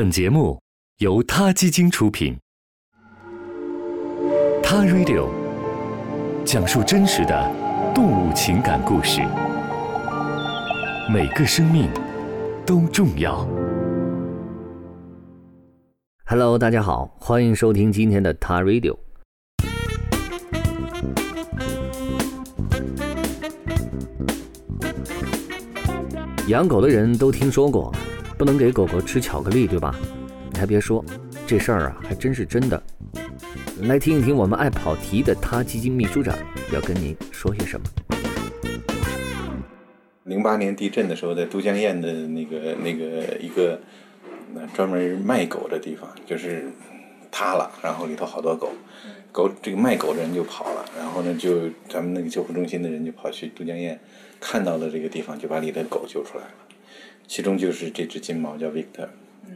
本节目由他基金出品，《他 Radio》讲述真实的动物情感故事，每个生命都重要。Hello，大家好，欢迎收听今天的《他 Radio》。养狗的人都听说过，不能给狗狗吃巧克力，对吧？你还别说，这事儿啊，还真是真的。来听一听我们爱跑题的他基金秘书长要跟您说些什么。零八年地震的时候，在都江堰的那个那个一个专门卖狗的地方，就是塌了，然后里头好多狗，狗这个卖狗的人就跑了，然后呢，就咱们那个救护中心的人就跑去都江堰，看到了这个地方，就把里的狗救出来了，其中就是这只金毛叫 Victor，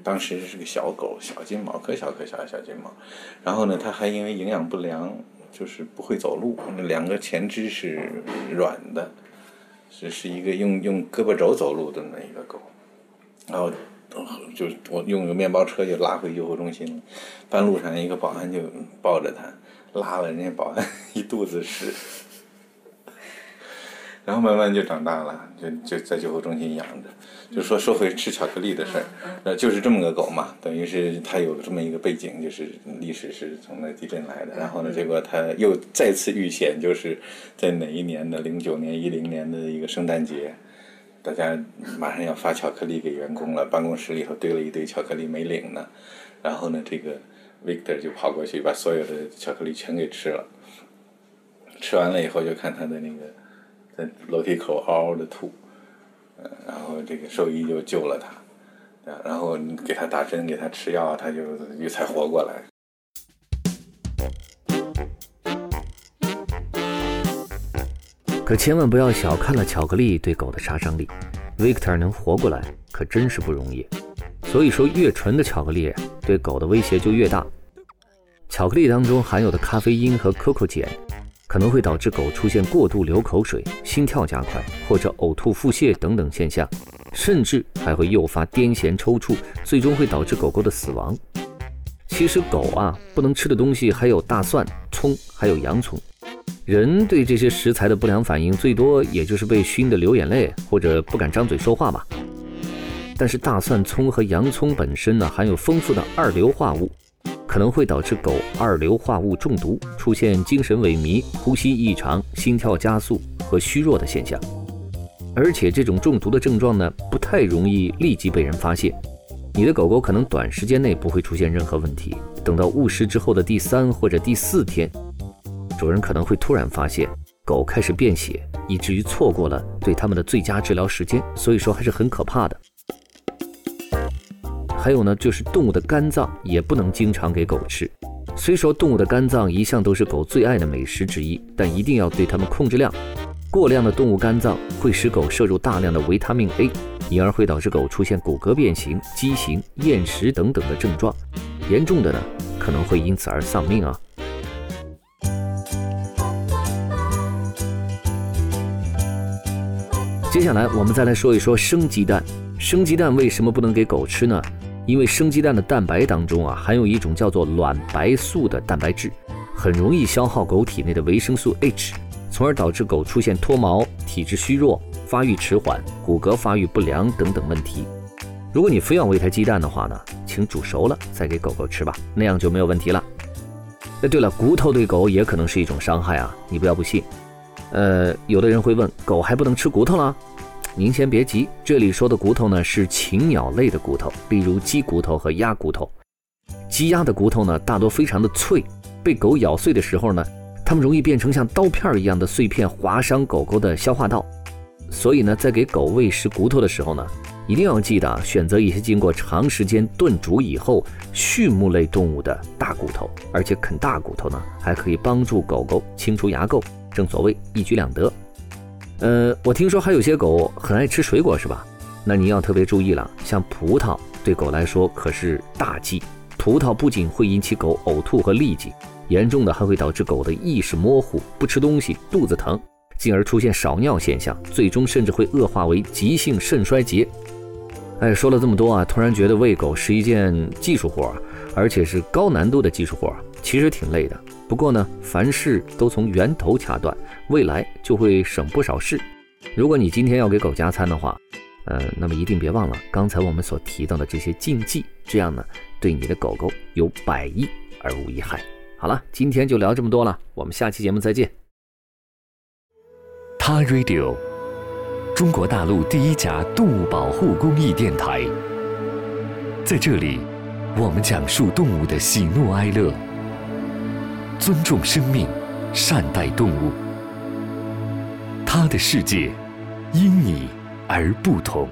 当时是个小狗，小金毛，可小可小的小金毛，然后呢，它还因为营养不良，就是不会走路，两个前肢是软的。是是一个用用胳膊肘走路的那一个狗，然后就我用个面包车就拉回救护中心了。半路上一个保安就抱着它，拉了人家保安一肚子屎，然后慢慢就长大了，就就在救护中心养着。就说说回吃巧克力的事儿，呃，就是这么个狗嘛，等于是它有这么一个背景，就是历史是从那地震来的。然后呢，结果它又再次遇险，就是在哪一年的零九年、一零年的一个圣诞节，大家马上要发巧克力给员工了，办公室里头堆了一堆巧克力没领呢。然后呢，这个 Victor 就跑过去把所有的巧克力全给吃了，吃完了以后就看他的那个在楼梯口嗷嗷的吐。然后这个兽医就救了他，然后给他打针，给他吃药，他就又才活过来。可千万不要小看了巧克力对狗的杀伤力，Victor 能活过来可真是不容易。所以说，越纯的巧克力对狗的威胁就越大。巧克力当中含有的咖啡因和可可碱。可能会导致狗出现过度流口水、心跳加快或者呕吐、腹泻等等现象，甚至还会诱发癫痫、抽搐，最终会导致狗狗的死亡。其实狗啊，不能吃的东西还有大蒜、葱，还有洋葱。人对这些食材的不良反应，最多也就是被熏得流眼泪或者不敢张嘴说话吧。但是大蒜、葱和洋葱本身呢，含有丰富的二硫化物。可能会导致狗二硫化物中毒，出现精神萎靡、呼吸异常、心跳加速和虚弱的现象。而且这种中毒的症状呢，不太容易立即被人发现。你的狗狗可能短时间内不会出现任何问题，等到误食之后的第三或者第四天，主人可能会突然发现狗开始便血，以至于错过了对它们的最佳治疗时间。所以说还是很可怕的。还有呢，就是动物的肝脏也不能经常给狗吃。虽说动物的肝脏一向都是狗最爱的美食之一，但一定要对它们控制量。过量的动物肝脏会使狗摄入大量的维他命 A，因而会导致狗出现骨骼变形、畸形、厌食等等的症状。严重的呢，可能会因此而丧命啊。接下来我们再来说一说生鸡蛋。生鸡蛋为什么不能给狗吃呢？因为生鸡蛋的蛋白当中啊，含有一种叫做卵白素的蛋白质，很容易消耗狗体内的维生素 H，从而导致狗出现脱毛、体质虚弱、发育迟缓、骨骼发育不良等等问题。如果你非要喂它鸡蛋的话呢，请煮熟了再给狗狗吃吧，那样就没有问题了。哎，对了，骨头对狗也可能是一种伤害啊，你不要不信。呃，有的人会问，狗还不能吃骨头了？您先别急，这里说的骨头呢是禽鸟类的骨头，例如鸡骨头和鸭骨头。鸡鸭的骨头呢大多非常的脆，被狗咬碎的时候呢，它们容易变成像刀片一样的碎片，划伤狗狗的消化道。所以呢，在给狗喂食骨头的时候呢，一定要记得选择一些经过长时间炖煮以后畜牧类动物的大骨头，而且啃大骨头呢还可以帮助狗狗清除牙垢，正所谓一举两得。呃，我听说还有些狗很爱吃水果，是吧？那你要特别注意了，像葡萄对狗来说可是大忌。葡萄不仅会引起狗呕吐和痢疾，严重的还会导致狗的意识模糊、不吃东西、肚子疼，进而出现少尿现象，最终甚至会恶化为急性肾衰竭。哎，说了这么多啊，突然觉得喂狗是一件技术活，而且是高难度的技术活，其实挺累的。不过呢，凡事都从源头掐断，未来就会省不少事。如果你今天要给狗加餐的话，呃，那么一定别忘了刚才我们所提到的这些禁忌，这样呢，对你的狗狗有百益而无一害。好了，今天就聊这么多了，我们下期节目再见。他 Radio，中国大陆第一家动物保护公益电台，在这里，我们讲述动物的喜怒哀乐，尊重生命，善待动物。他的世界，因你而不同。